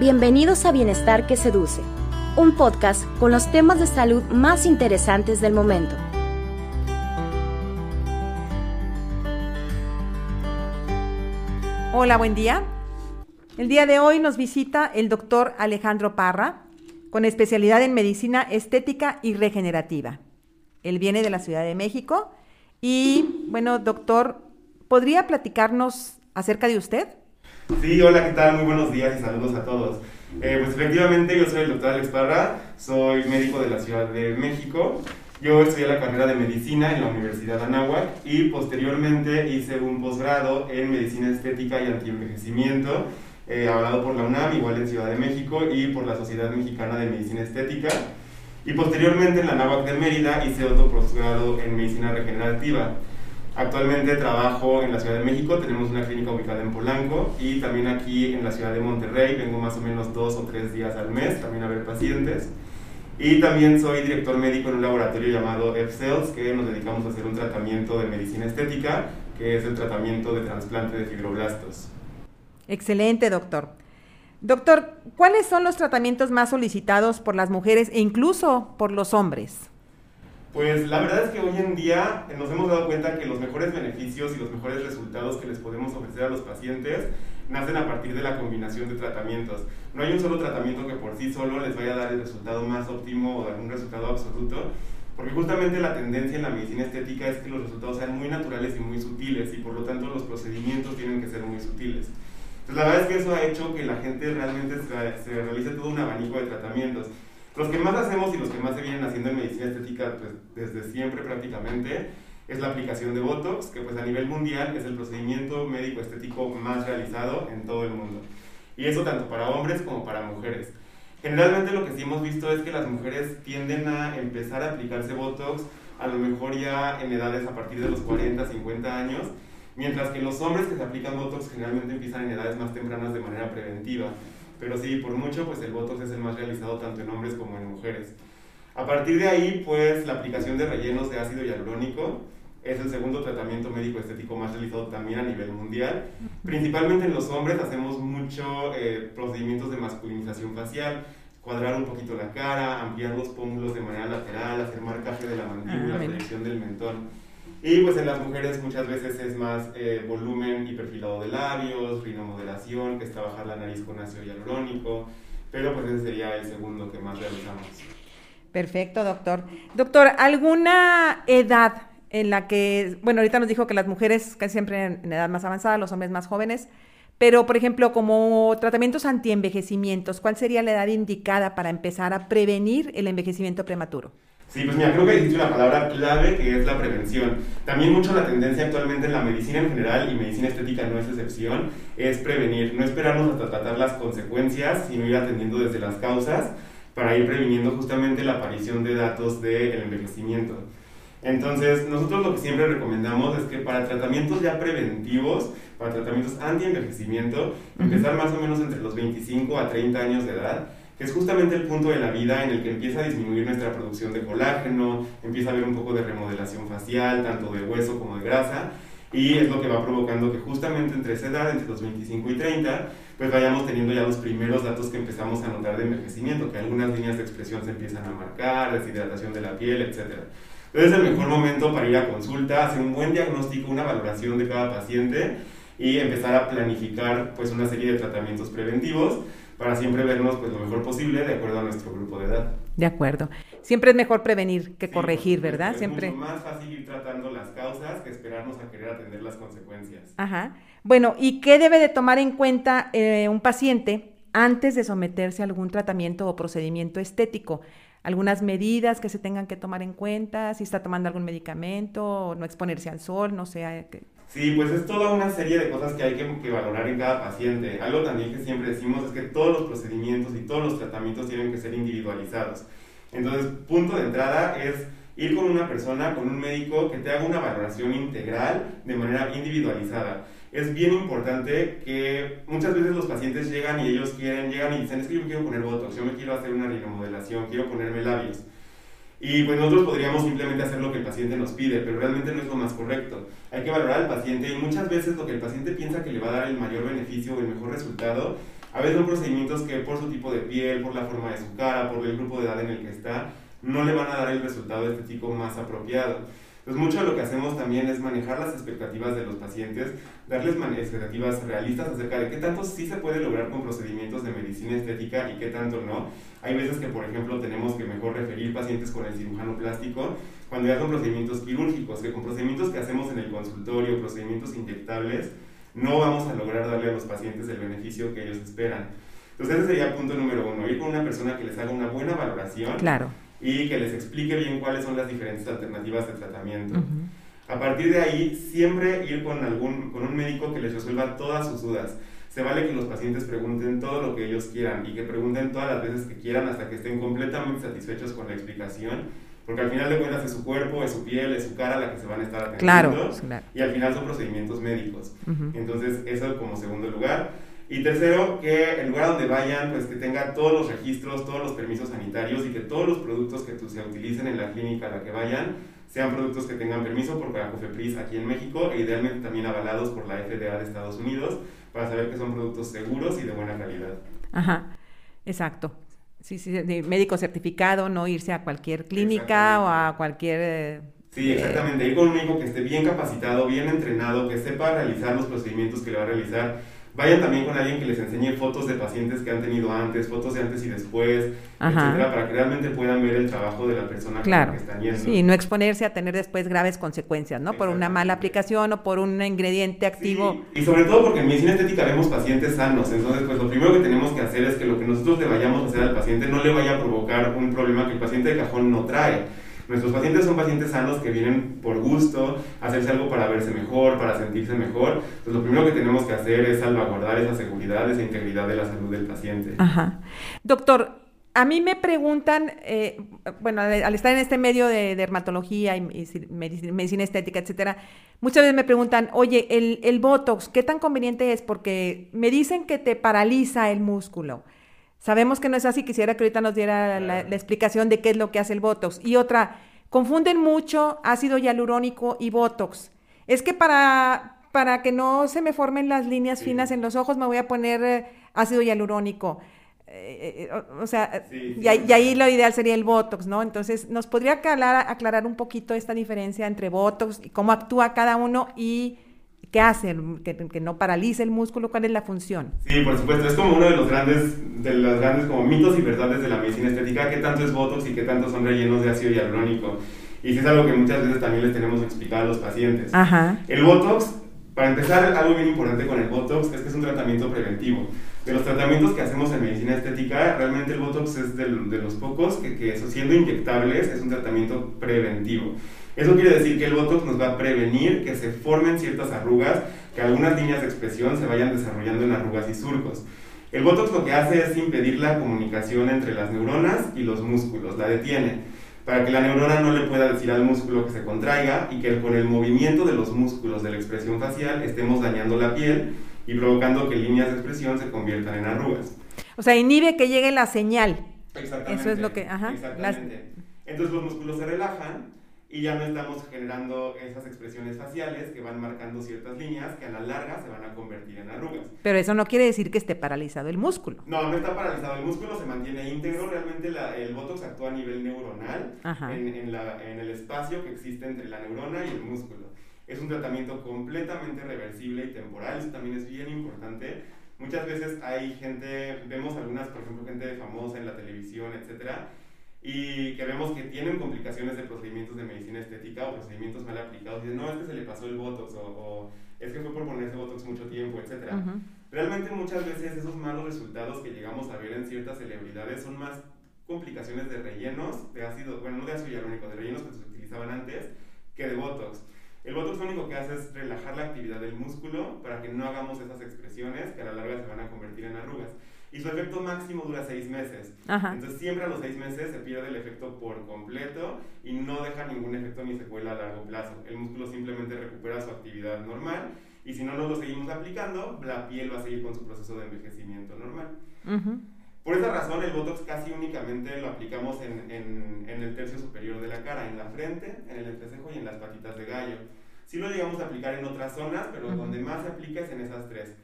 Bienvenidos a Bienestar que Seduce, un podcast con los temas de salud más interesantes del momento. Hola, buen día. El día de hoy nos visita el doctor Alejandro Parra, con especialidad en medicina estética y regenerativa. Él viene de la Ciudad de México y, bueno, doctor, ¿podría platicarnos acerca de usted? Sí, hola, ¿qué tal? Muy buenos días y saludos a todos. Eh, pues efectivamente yo soy el doctor Alex Parra, soy médico de la Ciudad de México. Yo estudié la carrera de medicina en la Universidad de Anáhuac y posteriormente hice un posgrado en medicina estética y antienvejecimiento, eh, avalado por la UNAM, igual en Ciudad de México, y por la Sociedad Mexicana de Medicina Estética. Y posteriormente en la Anáhuac de Mérida hice otro posgrado en medicina regenerativa. Actualmente trabajo en la Ciudad de México, tenemos una clínica ubicada en Polanco y también aquí en la ciudad de Monterrey, vengo más o menos dos o tres días al mes también a ver pacientes. Y también soy director médico en un laboratorio llamado F-Cells, que nos dedicamos a hacer un tratamiento de medicina estética, que es el tratamiento de trasplante de fibroblastos. Excelente, doctor. Doctor, ¿cuáles son los tratamientos más solicitados por las mujeres e incluso por los hombres? Pues la verdad es que hoy en día nos hemos dado cuenta que los mejores beneficios y los mejores resultados que les podemos ofrecer a los pacientes nacen a partir de la combinación de tratamientos. No hay un solo tratamiento que por sí solo les vaya a dar el resultado más óptimo o algún resultado absoluto, porque justamente la tendencia en la medicina estética es que los resultados sean muy naturales y muy sutiles y por lo tanto los procedimientos tienen que ser muy sutiles. Entonces la verdad es que eso ha hecho que la gente realmente se realice todo un abanico de tratamientos. Los que más hacemos y los que más se vienen haciendo en medicina estética pues, desde siempre prácticamente es la aplicación de Botox, que pues a nivel mundial es el procedimiento médico estético más realizado en todo el mundo. Y eso tanto para hombres como para mujeres. Generalmente lo que sí hemos visto es que las mujeres tienden a empezar a aplicarse Botox a lo mejor ya en edades a partir de los 40, 50 años, mientras que los hombres que se aplican Botox generalmente empiezan en edades más tempranas de manera preventiva. Pero sí, por mucho, pues el Botox es el más realizado tanto en hombres como en mujeres. A partir de ahí, pues la aplicación de rellenos de ácido hialurónico es el segundo tratamiento médico estético más realizado también a nivel mundial. Principalmente en los hombres hacemos muchos eh, procedimientos de masculinización facial, cuadrar un poquito la cara, ampliar los pómulos de manera lateral, hacer marcaje de la mandíbula, ah, del mentón. Y pues en las mujeres muchas veces es más eh, volumen y perfilado de labios, rinomodelación, que es trabajar la nariz con ácido hialurónico, pero pues ese sería el segundo que más realizamos. Perfecto, doctor. Doctor, ¿alguna edad en la que, bueno, ahorita nos dijo que las mujeres casi siempre en edad más avanzada, los hombres más jóvenes, pero por ejemplo, como tratamientos antienvejecimientos, ¿cuál sería la edad indicada para empezar a prevenir el envejecimiento prematuro? Sí, pues mira, creo que dijiste una palabra clave que es la prevención. También mucho la tendencia actualmente en la medicina en general y medicina estética no es excepción, es prevenir, no esperarnos hasta tratar las consecuencias, sino ir atendiendo desde las causas para ir previniendo justamente la aparición de datos del envejecimiento. Entonces, nosotros lo que siempre recomendamos es que para tratamientos ya preventivos, para tratamientos anti-envejecimiento, empezar más o menos entre los 25 a 30 años de edad, que es justamente el punto de la vida en el que empieza a disminuir nuestra producción de colágeno, empieza a haber un poco de remodelación facial, tanto de hueso como de grasa, y es lo que va provocando que justamente entre esa edad, entre los 25 y 30, pues vayamos teniendo ya los primeros datos que empezamos a notar de envejecimiento, que algunas líneas de expresión se empiezan a marcar, deshidratación de la piel, etc. Entonces es el mejor momento para ir a consulta, hacer un buen diagnóstico, una valoración de cada paciente y empezar a planificar pues una serie de tratamientos preventivos para siempre vernos pues, lo mejor posible de acuerdo a nuestro grupo de edad. De acuerdo. Siempre es mejor prevenir que corregir, ¿verdad? Es siempre. mucho más fácil ir tratando las causas que esperarnos a querer atender las consecuencias. Ajá. Bueno, ¿y qué debe de tomar en cuenta eh, un paciente antes de someterse a algún tratamiento o procedimiento estético? Algunas medidas que se tengan que tomar en cuenta, si está tomando algún medicamento, no exponerse al sol, no sé. Sí, pues es toda una serie de cosas que hay que, valorar en cada paciente. Algo también que siempre decimos es que todos los procedimientos y todos los tratamientos tienen que ser individualizados. Entonces, punto de entrada es ir con una persona, con un médico que te haga una valoración integral de manera individualizada. Es bien importante que muchas veces los pacientes llegan y ellos quieren, llegan y dicen, es que yo quiero poner botox, yo me quiero hacer una rinomodelación, quiero ponerme labios. Y pues nosotros podríamos simplemente hacer lo que el paciente nos pide, pero realmente no es lo más correcto. Hay que valorar al paciente y muchas veces lo que el paciente piensa que le va a dar el mayor beneficio o el mejor resultado, A veces son procedimientos que por su tipo de piel, por la forma de su cara, por el grupo de edad en el que está, no le van a dar el resultado estético más apropiado. Entonces, mucho de lo que hacemos también es manejar las expectativas de los pacientes, darles expectativas realistas acerca de qué tanto sí se puede lograr con procedimientos de medicina estética y qué tanto no. Hay veces que, por ejemplo, tenemos que mejor referir pacientes con el cirujano plástico cuando ya son procedimientos quirúrgicos, que con procedimientos que hacemos en el consultorio, procedimientos inyectables, no vamos a lograr darle a los pacientes el beneficio que ellos esperan. Entonces ese sería punto número uno, ir con una persona que les haga una buena valoración. Claro y que les explique bien cuáles son las diferentes alternativas de tratamiento. A partir de ahí, siempre ir con, algún, con un médico que les resuelva todas sus dudas. Se vale que los pacientes pregunten todo lo que ellos quieran y que pregunten todas las veces que quieran hasta que estén completamente satisfechos con la explicación, porque al final de cuentas es su cuerpo, es su piel, es su cara la que se van a estar atendiendo. Claro, Y al final son procedimientos médicos. Entonces, eso como segundo lugar. Y tercero, que el lugar donde vayan, pues que tenga todos los registros, todos los permisos sanitarios y que todos los productos que se utilicen en la clínica a la que vayan sean productos que tengan permiso por la COFEPRIS aquí en México e idealmente también avalados por la FDA de Estados Unidos para saber que son productos seguros y de buena calidad. Ajá, exacto. Sí, sí, de médico certificado, no irse a cualquier clínica o a cualquier... Eh, sí, exactamente. Ir con un médico que esté bien capacitado, bien entrenado, que sepa realizar los procedimientos que le va a realizar Vayan también con alguien que les enseñe fotos de pacientes que han tenido antes, fotos de antes y después, etcétera, para que realmente puedan ver el trabajo de la persona claro. que están yendo. Sí, no exponerse a tener después graves consecuencias, ¿no? Por una mala aplicación o por un ingrediente activo. Y sobre todo porque en medicina estética vemos pacientes sanos, entonces pues lo primero que tenemos que hacer es que lo que nosotros le vayamos a hacer al paciente no le vaya a provocar un problema que el paciente de cajón no trae. Nuestros pacientes son pacientes sanos que vienen por gusto, hacerse algo para verse mejor, para sentirse mejor. Entonces, lo primero que tenemos que hacer es salvaguardar esa seguridad, esa integridad de la salud del paciente. Ajá. Doctor, a mí me preguntan, eh, bueno, al estar en este medio de dermatología y, medicina, estética, etcétera, muchas veces me preguntan, oye, el, el, Botox, ¿qué tan conveniente es? Porque me dicen que te paraliza el músculo. Sabemos que no es así, quisiera que ahorita nos diera la, explicación de qué es lo que hace el Botox. Y otra, confunden mucho ácido hialurónico y Botox. Es que para, para que no se me formen las líneas finas en los ojos me voy a poner eh, ácido hialurónico. Eh, eh, o, sea, y, ahí lo ideal sería el Botox, ¿no? Entonces, ¿nos podría aclarar, aclarar un poquito esta diferencia entre Botox y cómo actúa cada uno y ¿Qué hace? Que, no paralice el músculo, ¿cuál es la función? Sí, por supuesto, es como uno de los grandes, de los grandes como mitos y verdades de la medicina estética, qué tanto es Botox y qué tanto son rellenos de ácido hialurónico. Y es algo que muchas veces también les tenemos que explicar a los pacientes. Ajá. El Botox, para empezar, algo bien importante con el Botox es que es un tratamiento preventivo. De los tratamientos que hacemos en medicina estética, realmente el Botox es de, los pocos que, que, siendo inyectables, es un tratamiento preventivo. Eso quiere decir que el Botox nos va a prevenir que se formen ciertas arrugas, que algunas líneas de expresión se vayan desarrollando en arrugas y surcos. El Botox lo que hace es impedir la comunicación entre las neuronas y los músculos, la detiene, para que la neurona no le pueda decir al músculo que se contraiga y que con el movimiento de los músculos de la expresión facial estemos dañando la piel y provocando que líneas de expresión se conviertan en arrugas. O sea, inhibe que llegue la señal. Exactamente. Eso es lo que... Ajá, exactamente. Entonces los músculos se relajan y ya no estamos generando esas expresiones faciales que van marcando ciertas líneas que a la larga se van a convertir en arrugas. Pero eso no quiere decir que esté paralizado el músculo. No, no está paralizado el músculo, se mantiene íntegro. Realmente el Botox actúa a nivel neuronal en, en, en el espacio que existe entre la neurona y el músculo. Es un tratamiento completamente reversible y temporal, eso también es bien importante. Muchas veces hay gente, vemos algunas, por ejemplo, gente famosa en la televisión, etcétera, y que vemos que tienen complicaciones de procedimientos de medicina estética o procedimientos mal aplicados dicen, no, es que se le pasó el Botox o, es que fue por ponerse Botox mucho tiempo, etc. Realmente muchas veces esos malos resultados que llegamos a ver en ciertas celebridades son más complicaciones de rellenos de ácido, bueno, no de ácido hialurónico, de rellenos que se utilizaban antes que de Botox. El Botox lo único que hace es relajar la actividad del músculo para que no hagamos esas expresiones que a la larga se van a convertir en arrugas y su efecto máximo dura seis meses. Entonces siempre a los seis meses se pierde el efecto por completo y no deja ningún efecto ni secuela a largo plazo. El músculo simplemente recupera su actividad normal y si no nos lo seguimos aplicando, la piel va a seguir con su proceso de envejecimiento normal. Por esa razón, el Botox casi únicamente lo aplicamos en, en, en, el tercio superior de la cara, en la frente, en el entrecejo y en las patitas de gallo. Sí lo llegamos a aplicar en otras zonas, pero donde más se aplica es en esas tres.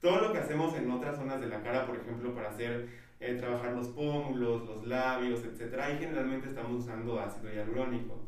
Todo lo que hacemos en otras zonas de la cara, por ejemplo, para hacer eh, trabajar los pómulos, los labios, etc. Ahí generalmente estamos usando ácido hialurónico.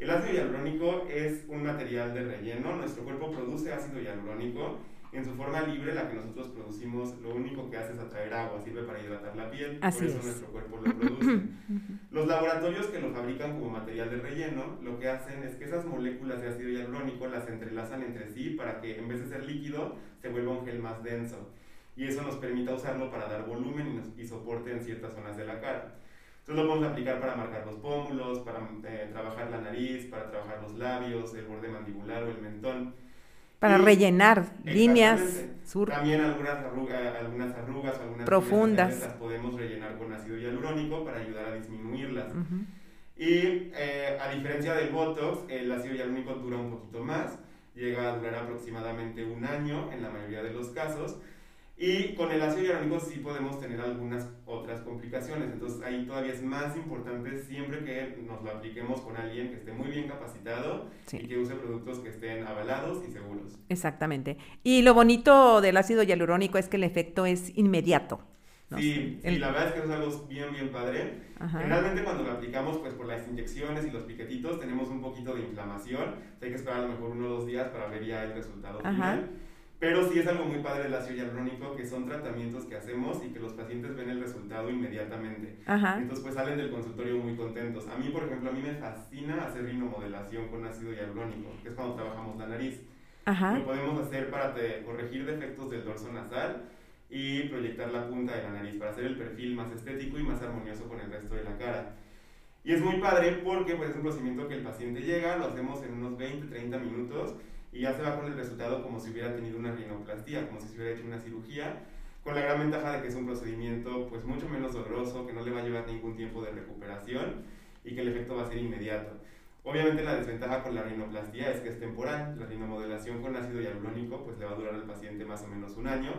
El ácido hialurónico es un material de relleno. Nuestro cuerpo produce ácido hialurónico en su forma libre, la que nosotros producimos, lo único que hace es atraer agua, sirve para hidratar la piel, por eso nuestro cuerpo lo produce. Los laboratorios que lo fabrican como material de relleno, lo que hacen es que esas moléculas de ácido hialurónico las entrelazan entre sí para que en vez de ser líquido, se vuelva un gel más denso. Y eso nos permite usarlo para dar volumen y, soporte en ciertas zonas de la cara. Entonces lo podemos aplicar para marcar los pómulos, para eh, trabajar la nariz, para trabajar los labios, el borde mandibular o el mentón. Para rellenar líneas, sur. También algunas, arrugas, algunas arrugas algunas profundas las podemos rellenar con ácido hialurónico para ayudar a disminuirlas. Y eh, a diferencia del Botox, el ácido hialurónico dura un poquito más, llega a durar aproximadamente un año en la mayoría de los casos. Y con el ácido hialurónico sí podemos tener algunas otras complicaciones. Entonces ahí todavía es más importante siempre que nos lo apliquemos con alguien que esté muy bien capacitado y que use productos que estén avalados y seguros. Exactamente. Y lo bonito del ácido hialurónico es que el efecto es inmediato. Sí, la verdad es que es algo bien, bien padre. Generalmente cuando lo aplicamos, pues por las inyecciones y los piquetitos, tenemos un poquito de inflamación. hay que esperar a lo mejor uno o dos días para ver ya el resultado final. Pero sí es algo muy padre el ácido hialurónico, que son tratamientos que hacemos y que los pacientes ven el resultado inmediatamente. Entonces, pues salen del consultorio muy contentos. A mí, por ejemplo, a mí me fascina hacer rinomodelación con ácido hialurónico, que es cuando trabajamos la nariz. Lo podemos hacer para corregir defectos del dorso nasal y proyectar la punta de la nariz para hacer el perfil más estético y más armonioso con el resto de la cara. Y es muy padre porque pues, es un procedimiento que el paciente llega, lo hacemos en unos 20, 30 minutos y ya se va con el resultado como si hubiera tenido una rinoplastía, como si se hubiera hecho una cirugía, con la gran ventaja de que es un procedimiento pues mucho menos doloroso, que no le va a llevar ningún tiempo de recuperación y que el efecto va a ser inmediato. Obviamente la desventaja con la rinoplastía es que es temporal, la rinomodelación con ácido hialurónico pues le va a durar al paciente más o menos un año.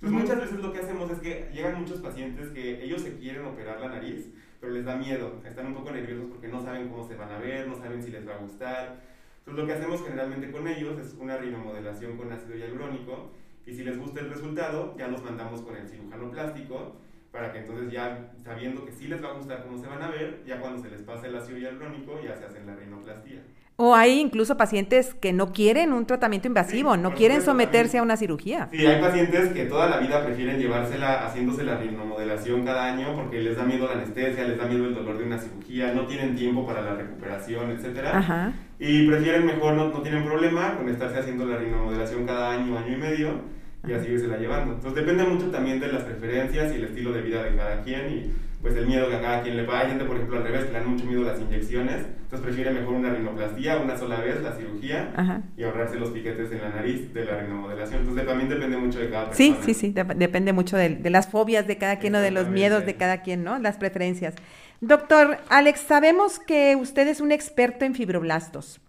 Entonces muchas veces lo que hacemos es que llegan muchos pacientes que ellos se quieren operar la nariz, pero les da miedo, están un poco nerviosos porque no saben cómo se van a ver, no saben si les va a gustar, entonces lo que hacemos generalmente con ellos es una rinomodelación con ácido hialurónico y si les gusta el resultado ya los mandamos con el cirujano plástico para que entonces ya sabiendo que sí les va a gustar cómo se van a ver, ya cuando se les pase el ácido hialurónico ya se hacen la rinoplastía. O hay incluso pacientes que no quieren un tratamiento invasivo, no quieren someterse a una cirugía. Sí, hay pacientes que toda la vida prefieren llevársela haciéndose la rinomodelación cada año porque les da miedo la anestesia, les da miedo el dolor de una cirugía, no tienen tiempo para la recuperación, etcétera. Y prefieren mejor, no, no tienen problema con estarse haciendo la rinomodelación cada año, año y medio y así se la llevando. Entonces depende mucho también de las preferencias y el estilo de vida de cada quien y pues el miedo que a cada quien le va. Hay gente, por ejemplo, al revés, que le dan mucho miedo a las inyecciones, entonces prefiere mejor una rinoplastía una sola vez, la cirugía, y ahorrarse los piquetes en la nariz de la rinomodelación. Entonces también depende mucho de cada persona. Sí, sí, sí, depende mucho de, de, las fobias de cada quien o de los miedos de cada quien, ¿no? Las preferencias. Doctor Alex, sabemos que usted es un experto en fibroblastos.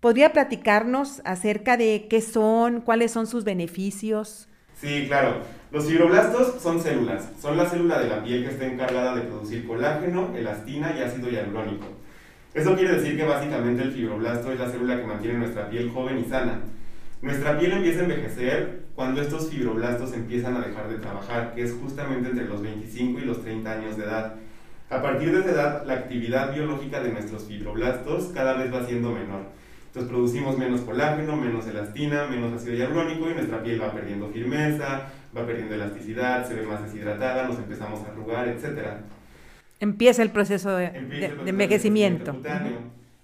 ¿Podría platicarnos acerca de qué son, cuáles son sus beneficios? Sí, claro. Los fibroblastos son células. Son la célula de la piel que está encargada de producir colágeno, elastina y ácido hialurónico. Eso quiere decir que básicamente el fibroblasto es la célula que mantiene nuestra piel joven y sana. Nuestra piel empieza a envejecer cuando estos fibroblastos empiezan a dejar de trabajar, que es justamente entre los 25 y los 30 años de edad. A partir de esa edad, la actividad biológica de nuestros fibroblastos cada vez va siendo menor. Entonces producimos menos colágeno, menos elastina, menos ácido hialurónico y nuestra piel va perdiendo firmeza, va perdiendo elasticidad, se ve más deshidratada, nos empezamos a arrugar, etc. Empieza el proceso de, envejecimiento.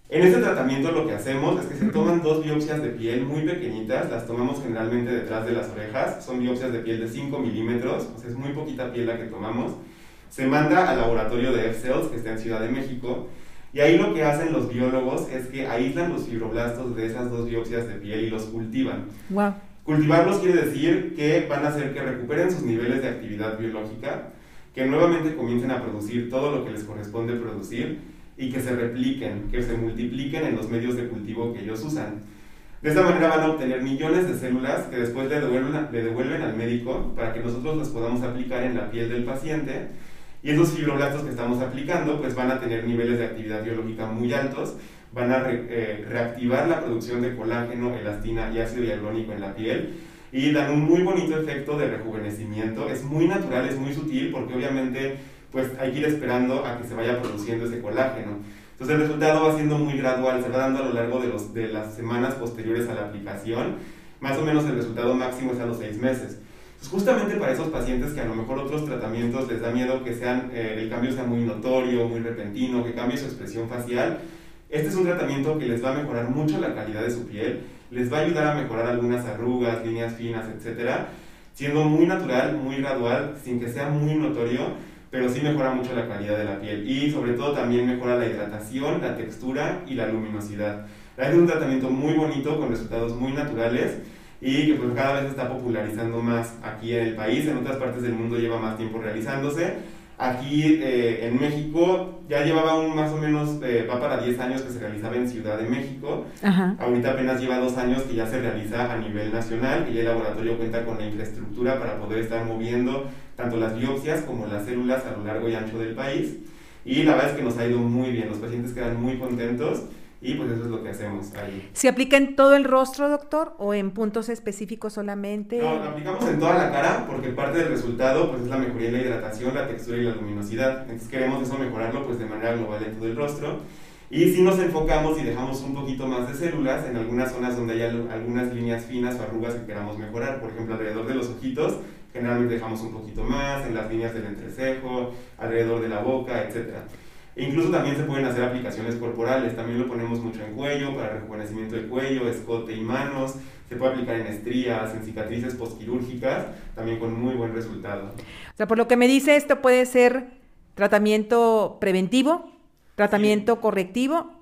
En este tratamiento lo que hacemos es que se toman dos biopsias de piel muy pequeñitas, las tomamos generalmente detrás de las orejas, son biopsias de piel de 5 milímetros, es muy poquita piel la que tomamos. Se manda al laboratorio de F-Cells, que está en Ciudad de México, y ahí lo que hacen los biólogos es que aíslan los fibroblastos de esas dos biopsias de piel y los cultivan. Wow. Cultivarlos quiere decir que van a hacer que recuperen sus niveles de actividad biológica, que nuevamente comiencen a producir todo lo que les corresponde producir y que se repliquen, que se multipliquen en los medios de cultivo que ellos usan. De esta manera van a obtener millones de células que después le devuelven, le devuelven al médico para que nosotros las podamos aplicar en la piel del paciente y esos fibroblastos que estamos aplicando pues van a tener niveles de actividad biológica muy altos, van a eh, reactivar la producción de colágeno, elastina y ácido hialurónico en la piel y dan un muy bonito efecto de rejuvenecimiento. Es muy natural, es muy sutil porque obviamente pues hay que ir esperando a que se vaya produciendo ese colágeno. Entonces el resultado va siendo muy gradual, se va dando a lo largo de, de las semanas posteriores a la aplicación. Más o menos el resultado máximo es a los seis meses. Entonces justamente para esos pacientes que a lo mejor otros tratamientos les da miedo que sean, eh, el cambio sea muy notorio, muy repentino, que cambie su expresión facial, este es un tratamiento que les va a mejorar mucho la calidad de su piel, les va a ayudar a mejorar algunas arrugas, líneas finas, etcétera, siendo muy natural, muy gradual, sin que sea muy notorio pero sí mejora mucho la calidad de la piel y sobre todo también mejora la hidratación, la textura y la luminosidad. Es un tratamiento muy bonito con resultados muy naturales y que pues cada vez se está popularizando más aquí en el país, en otras partes del mundo lleva más tiempo realizándose. Aquí eh, en México ya llevaba un más o menos, eh, va para 10 años que se realizaba en Ciudad de México. Ahorita apenas lleva dos años que ya se realiza a nivel nacional, y el laboratorio cuenta con la infraestructura para poder estar moviendo tanto las biopsias como las células a lo largo y ancho del país. Y la verdad es que nos ha ido muy bien, los pacientes quedan muy contentos y pues eso es lo que hacemos ahí. ¿Se aplica en todo el rostro, doctor, o en puntos específicos solamente? No, lo aplicamos en toda la cara porque parte del resultado pues es la mejoría en la hidratación, la textura y la luminosidad. Entonces queremos eso mejorarlo pues de manera global en todo el rostro. Y si nos enfocamos y dejamos un poquito más de células en algunas zonas donde hay algunas líneas finas o arrugas que queramos mejorar, por ejemplo alrededor de los ojitos, generalmente dejamos un poquito más, en las líneas del entrecejo, alrededor de la boca, etc. E incluso también se pueden hacer aplicaciones corporales, también lo ponemos mucho en cuello, para rejuvenecimiento de cuello, escote y manos, se puede aplicar en estrías, en cicatrices postquirúrgicas, también con muy buen resultado. O sea, por lo que me dice, esto puede ser tratamiento preventivo, tratamiento correctivo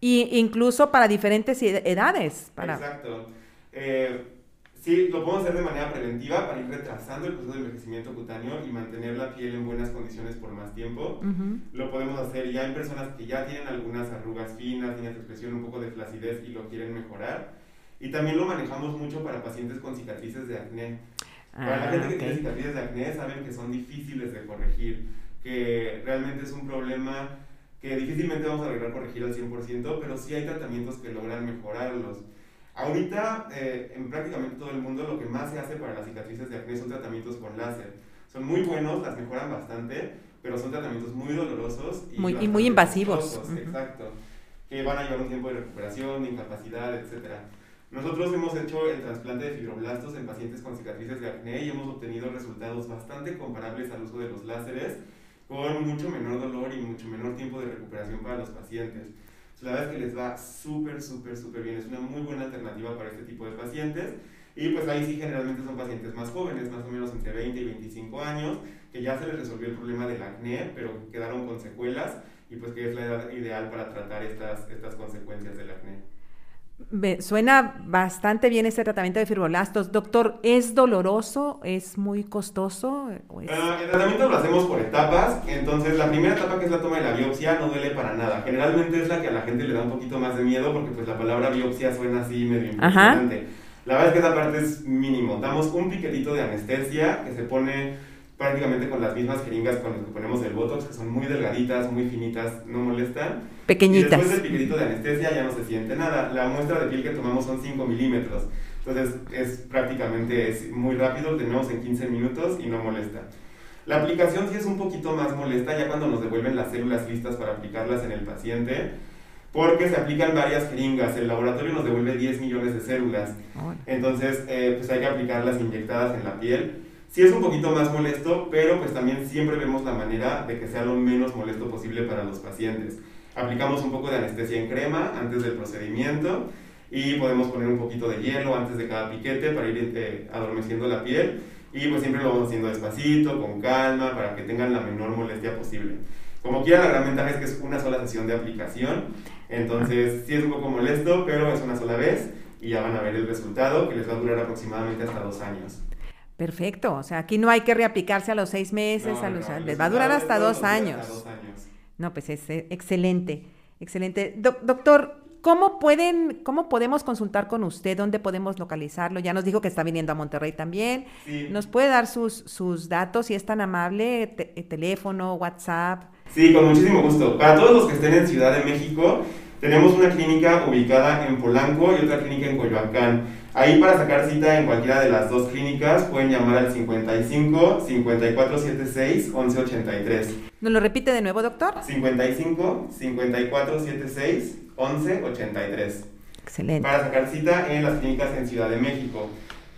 e incluso para diferentes edades. Para... Exacto. Eh, Sí, lo podemos hacer de manera preventiva para ir retrasando el proceso de envejecimiento cutáneo y mantener la piel en buenas condiciones por más tiempo. Lo podemos hacer ya en personas que ya tienen algunas arrugas finas, líneas de expresión, un poco de flacidez y lo quieren mejorar. Y también lo manejamos mucho para pacientes con cicatrices de acné. para la gente que ah, tiene cicatrices de acné saben que son difíciles de corregir, que realmente es un problema que difícilmente vamos a lograr corregir al 100%, pero sí hay tratamientos que logran mejorarlos. Ahorita, eh, en prácticamente todo el mundo, lo que más se hace para las cicatrices de acné son tratamientos con láser. Son muy buenos, las mejoran bastante, pero son tratamientos muy dolorosos y muy, muy invasivos. Exacto, que van a llevar un tiempo de recuperación, de incapacidad, etc. Nosotros hemos hecho el trasplante de fibroblastos en pacientes con cicatrices de acné y hemos obtenido resultados bastante comparables al uso de los láseres, con mucho menor dolor y mucho menor tiempo de recuperación para los pacientes. La verdad es que les va súper, súper, súper bien. Es una muy buena alternativa para este tipo de pacientes. Y pues ahí sí generalmente son pacientes más jóvenes, más o menos entre 20 y 25 años, que ya se les resolvió el problema del acné, pero quedaron con secuelas y pues que es la edad ideal para tratar estas, estas consecuencias del acné suena bastante bien este tratamiento de fibrolastos. Doctor, ¿es doloroso? ¿Es muy costoso? Ah, el tratamiento lo hacemos por etapas. Entonces, la primera etapa, que es la toma de la biopsia, no duele para nada. Generalmente es la que a la gente le da un poquito más de miedo porque pues la palabra biopsia suena así medio impresionante. La verdad es que esa parte es mínimo. Damos un piquetito de anestesia que se pone prácticamente con las mismas jeringas con las que ponemos el Botox, que son muy delgaditas, muy finitas, no molestan. Pequeñitas. Y después del piquetito de anestesia ya no se siente nada. La muestra de piel que tomamos son 5 milímetros. Entonces es prácticamente es muy rápido, lo tenemos en 15 minutos y no molesta. La aplicación sí es un poquito más molesta ya cuando nos devuelven las células listas para aplicarlas en el paciente, porque se aplican varias jeringas. El laboratorio nos devuelve 10 millones de células. Entonces, eh, pues hay que aplicarlas inyectadas en la piel. Sí es un poquito más molesto, pero pues también siempre vemos la manera de que sea lo menos molesto posible para los pacientes. Aplicamos un poco de anestesia en crema antes del procedimiento y podemos poner un poquito de hielo antes de cada piquete para ir eh, adormeciendo la piel y pues siempre lo vamos haciendo despacito, con calma, para que tengan la menor molestia posible. Como quiera, la gran ventaja es que es una sola sesión de aplicación, entonces sí es un poco molesto, pero es una sola vez y ya van a ver el resultado que les va a durar aproximadamente hasta dos años. Perfecto, o sea, aquí no hay que reaplicarse a los seis meses, a los, les va a durar hasta dos años. No, pues es eh, excelente, excelente. doctor, ¿cómo pueden, cómo podemos consultar con usted? ¿Dónde podemos localizarlo? Ya nos dijo que está viniendo a Monterrey también. ¿Nos puede dar sus, sus datos, si es tan amable, eh, teléfono, WhatsApp? Sí, con muchísimo gusto. Para todos los que estén en Ciudad de México, Tenemos una clínica ubicada en Polanco y otra clínica en Coyoacán. Ahí para sacar cita en cualquiera de las dos clínicas pueden llamar al 55 5476 1183. ¿Nos lo repite de nuevo, doctor? 55 5476 1183. Excelente. Para sacar cita en las clínicas en Ciudad de México.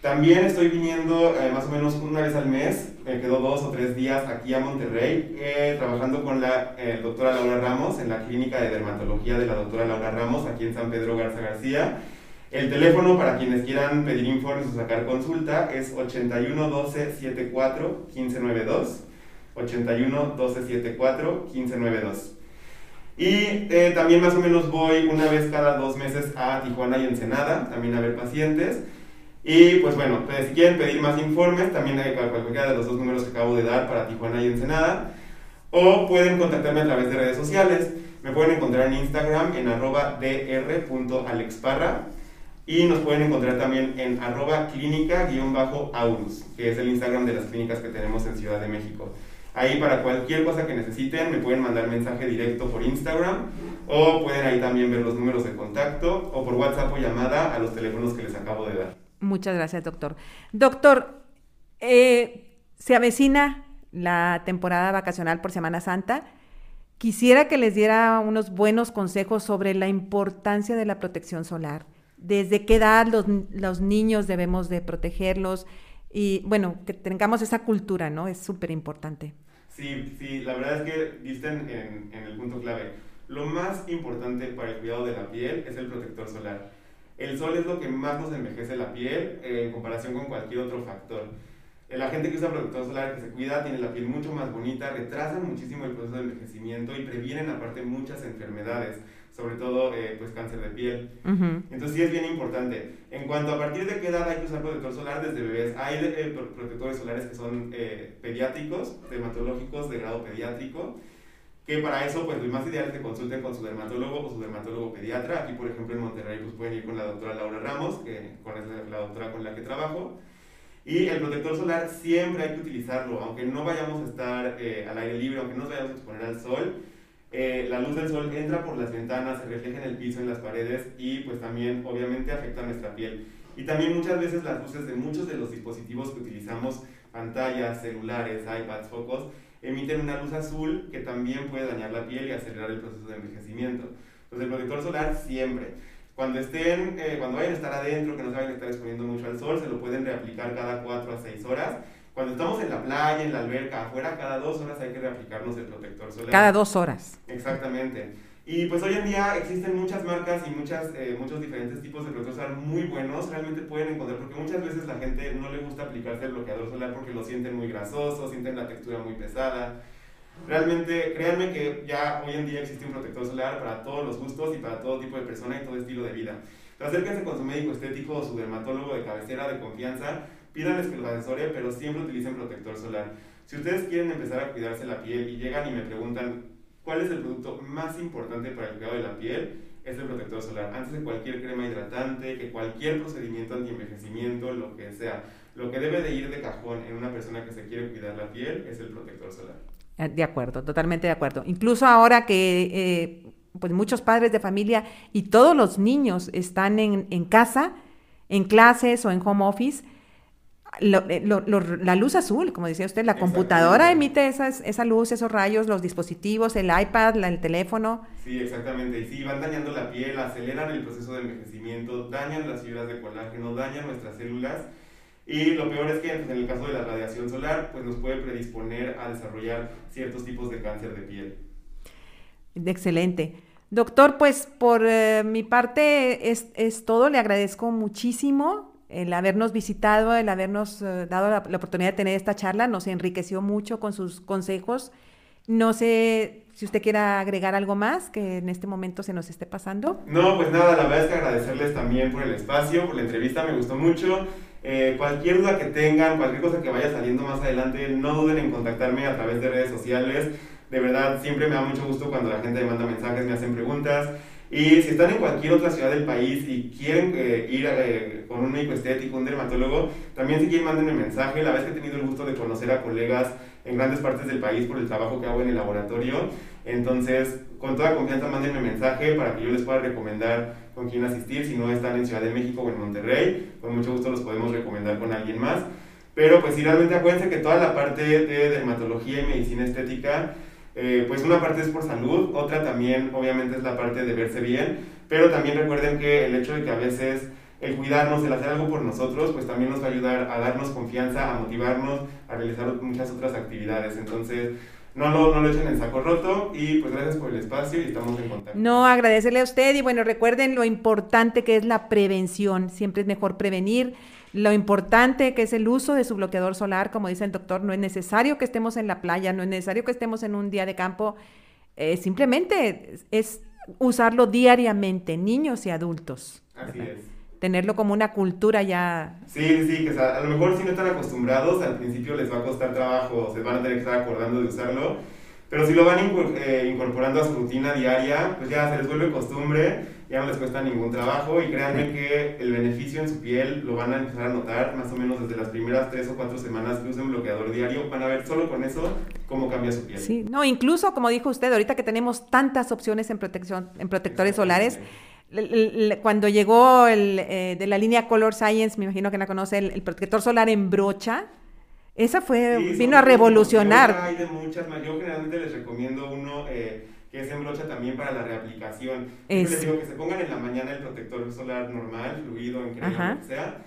También estoy viniendo eh, más o menos una vez al mes, me quedo dos o tres días aquí a Monterrey, eh, trabajando con la eh, doctora Laura Ramos en la clínica de dermatología de la doctora Laura Ramos aquí en San Pedro Garza García. El teléfono para quienes quieran pedir informes o sacar consulta es 81 12 74 15 92. 81 12 74 15 92. Y también más o menos voy una vez cada dos meses a Tijuana y Ensenada, también a ver pacientes. Y pues bueno, pues, si quieren pedir más informes, también hay cualquiera de los dos números que acabo de dar para Tijuana y Ensenada. O pueden contactarme a través de redes sociales. Me pueden encontrar en Instagram en arroba dr.alexparra. Y nos pueden encontrar también en arroba clínica-aurus, que es el Instagram de las clínicas que tenemos en Ciudad de México. Ahí para cualquier cosa que necesiten me pueden mandar mensaje directo por Instagram o pueden ahí también ver los números de contacto o por WhatsApp o llamada a los teléfonos que les acabo de dar. Muchas gracias, doctor. Doctor, eh, se avecina la temporada vacacional por Semana Santa. Quisiera que les diera unos buenos consejos sobre la importancia de la protección solar. ¿Desde qué edad los, niños debemos de protegerlos? Y bueno, que tengamos esa cultura, ¿no? Es súper importante. Sí, sí, la verdad es que dicen en el punto clave. Lo más importante para el cuidado de la piel es el protector solar el sol es lo que más nos envejece la piel eh, en comparación con cualquier otro factor. Eh, la gente que usa protector solar, que se cuida, tiene la piel mucho más bonita, retrasan muchísimo el proceso de envejecimiento y previenen aparte muchas enfermedades, sobre todo eh, pues cáncer de piel. Entonces sí es bien importante. En cuanto a partir de qué edad hay que usar protector solar, desde bebés, hay protectores solares que son pediátricos, dermatológicos de grado pediátrico, que para eso, pues lo más ideal es que consulten con su dermatólogo o su dermatólogo pediatra. Aquí, por ejemplo, en Monterrey, pues pueden ir con la doctora Laura Ramos, que con es la doctora con la que trabajo. Y el protector solar siempre hay que utilizarlo, aunque no vayamos a estar eh, al aire libre, aunque no nos vayamos a exponer al sol. Eh, la luz del sol entra por las ventanas, se refleja en el piso, en las paredes y pues también obviamente afecta a nuestra piel. Y también muchas veces las luces de muchos de los dispositivos que utilizamos, pantallas, celulares, iPads, focos, emiten una luz azul que también puede dañar la piel y acelerar el proceso de envejecimiento. Entonces el protector solar siempre. Cuando estén, eh, cuando vayan a estar adentro, que no se vayan a estar exponiendo mucho al sol, se lo pueden reaplicar cada 4 a 6 horas. Cuando estamos en la playa, en la alberca, afuera, cada 2 horas hay que reaplicarnos el protector solar. Cada 2 horas. Exactamente. Y pues hoy en día existen muchas marcas y muchas, eh, muchos diferentes tipos de solar muy buenos, realmente pueden encontrar, porque muchas veces la gente no le gusta aplicarse el bloqueador solar porque lo sienten muy grasoso, sienten la textura muy pesada. Realmente, créanme que ya hoy en día existe un protector solar para todos los gustos y para todo tipo de persona y todo estilo de vida. acérquense con su médico estético o su dermatólogo de cabecera de confianza, pídanles que los asesore, pero siempre utilicen protector solar. Si ustedes quieren empezar a cuidarse la piel y llegan y me preguntan, ¿Cuál es el producto más importante para el cuidado de la piel? Es el protector solar. Antes de cualquier crema hidratante, que cualquier procedimiento anti-envejecimiento, lo que sea, lo que debe de ir de cajón en una persona que se quiere cuidar la piel es el protector solar. Eh, de acuerdo, totalmente de acuerdo. Incluso ahora que eh, pues muchos padres de familia y todos los niños están en, en casa, en clases o en home office, eh, la luz azul, como decía usted, la computadora emite esas, esa luz, esos rayos, los dispositivos, el iPad, el teléfono. Sí, exactamente. Y sí, van dañando la piel, aceleran el proceso de envejecimiento, dañan las fibras de colágeno, dañan nuestras células. Y lo peor es que en el caso de la radiación solar, pues nos puede predisponer a desarrollar ciertos tipos de cáncer de piel. Excelente. Doctor, pues por eh, mi parte es, es todo. Le agradezco muchísimo el habernos visitado, el habernos eh, dado la, oportunidad de tener esta charla, nos enriqueció mucho con sus consejos. No sé si usted quiera agregar algo más que en este momento se nos esté pasando. No, pues nada, la verdad es que agradecerles también por el espacio, por la entrevista, me gustó mucho. Eh, cualquier duda que tengan, cualquier cosa que vaya saliendo más adelante, no duden en contactarme a través de redes sociales. De verdad, siempre me da mucho gusto cuando la gente me manda mensajes, me hacen preguntas. Y si están en cualquier otra ciudad del país y quieren eh, ir eh, con un médico estético, un dermatólogo, también si quieren mándenme mensaje. La vez que he tenido el gusto de conocer a colegas en grandes partes del país por el trabajo que hago en el laboratorio. Entonces, con toda confianza, mándenme mensaje para que yo les pueda recomendar con quién asistir. Si no están en Ciudad de México o en Monterrey, con mucho gusto los podemos recomendar con alguien más. Pero pues si realmente acuérdense que toda la parte de dermatología y medicina estética eh, pues una parte es por salud, otra también obviamente es la parte de verse bien, pero también recuerden que el hecho de que a veces el cuidarnos, el hacer algo por nosotros, pues también nos va a ayudar a darnos confianza, a motivarnos, a realizar muchas otras actividades. Entonces, no lo, no lo echen en saco roto y pues gracias por el espacio y estamos en contacto. No, agradecerle a usted y bueno, recuerden lo importante que es la prevención, siempre es mejor prevenir lo importante que es el uso de su bloqueador solar, como dice el doctor, no es necesario que estemos en la playa, no es necesario que estemos en un día de campo, eh, simplemente es usarlo diariamente, niños y adultos. Así es. Tenerlo como una cultura ya. Sí, sí, que a lo mejor si no están acostumbrados, al principio les va a costar trabajo, se van a tener que estar acordando de usarlo, pero si lo van eh, incorporando a su rutina diaria, pues ya se les vuelve costumbre ya no les cuesta ningún trabajo y créanme que el beneficio en su piel lo van a empezar a notar más o menos desde las primeras tres o cuatro semanas que usen bloqueador diario, van a ver solo con eso cómo cambia su piel. Sí, no, incluso como dijo usted, ahorita que tenemos tantas opciones en protección, en protectores solares, cuando llegó el, eh, de la línea Color Science, me imagino que la conoce, el, protector solar en brocha, esa fue, vino a revolucionar. Hay de muchas, yo generalmente les recomiendo uno... Eh, que es en brocha también para la reaplicación. Es... les digo que se pongan en la mañana el protector solar normal, fluido, en crema, lo que sea.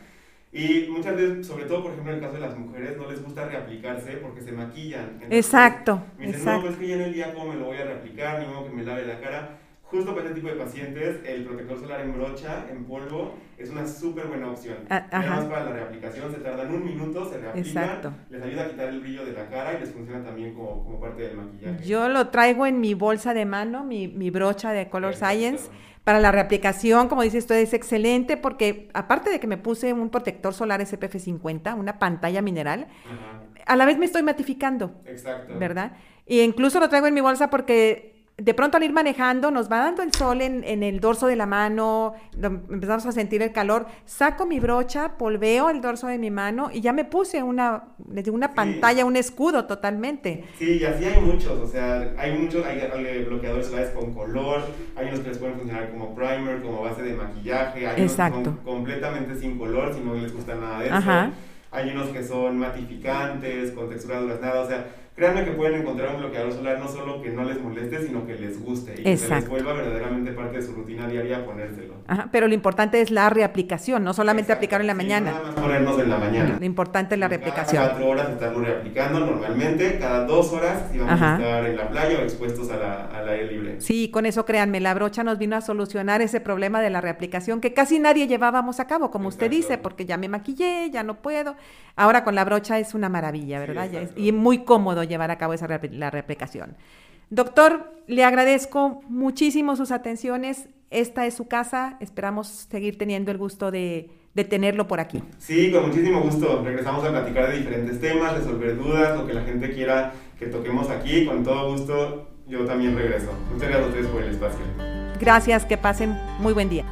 Y muchas veces, sobre todo por ejemplo en el caso de las mujeres, no les gusta reaplicarse porque se maquillan. exacto. Me dicen, no, pues que ya en el día cómo me lo voy a reaplicar, ni modo que me lave la cara justo para este tipo de pacientes, el protector solar en brocha, en polvo, es una súper buena opción. Ah, Además, para la reaplicación se tardan un minuto, se reaplican, les ayuda a quitar el brillo de la cara y les funciona también como, como parte del maquillaje. Yo lo traigo en mi bolsa de mano, mi, mi brocha de Color Science. Para la reaplicación, como dice usted, es excelente porque aparte de que me puse un protector solar SPF 50, una pantalla mineral, a la vez me estoy matificando. Exacto. ¿Verdad? Y incluso lo traigo en mi bolsa porque de pronto al ir manejando nos va dando el sol en, el dorso de la mano, empezamos a sentir el calor, saco mi brocha, polveo el dorso de mi mano y ya me puse una, una pantalla, un escudo totalmente. Sí, y así hay muchos, o sea, hay muchos, hay, bloqueadores solares con color, hay unos que les pueden funcionar como primer, como base de maquillaje, hay unos que son completamente sin color si no les gusta nada de eso. Hay unos que son matificantes, con textura nada, o sea, créanme que pueden encontrar un bloqueador solar no solo que no les moleste, sino que les guste y que les vuelva verdaderamente parte de su rutina diaria ponérselo. Ajá, pero lo importante es la reaplicación, no solamente aplicarlo en la mañana. nada más ponernos en la mañana. Lo importante es la reaplicación. Cada cuatro horas estarlo reaplicando normalmente, cada dos horas si vamos a estar en la playa o expuestos a la, al aire libre. Sí, con eso créanme, la brocha nos vino a solucionar ese problema de la reaplicación que casi nadie llevábamos a cabo, como usted dice, porque ya me maquillé, ya no puedo. Ahora con la brocha es una maravilla, ¿verdad? y muy cómodo llevar a cabo esa la replicación. Doctor, le agradezco muchísimo sus atenciones. Esta es su casa. Esperamos seguir teniendo el gusto de, de tenerlo por aquí. Sí, con muchísimo gusto. Regresamos a platicar de diferentes temas, resolver dudas, lo que la gente quiera que toquemos aquí. Con todo gusto, yo también regreso. Muchas gracias a ustedes por el espacio. Gracias, que pasen muy buen día.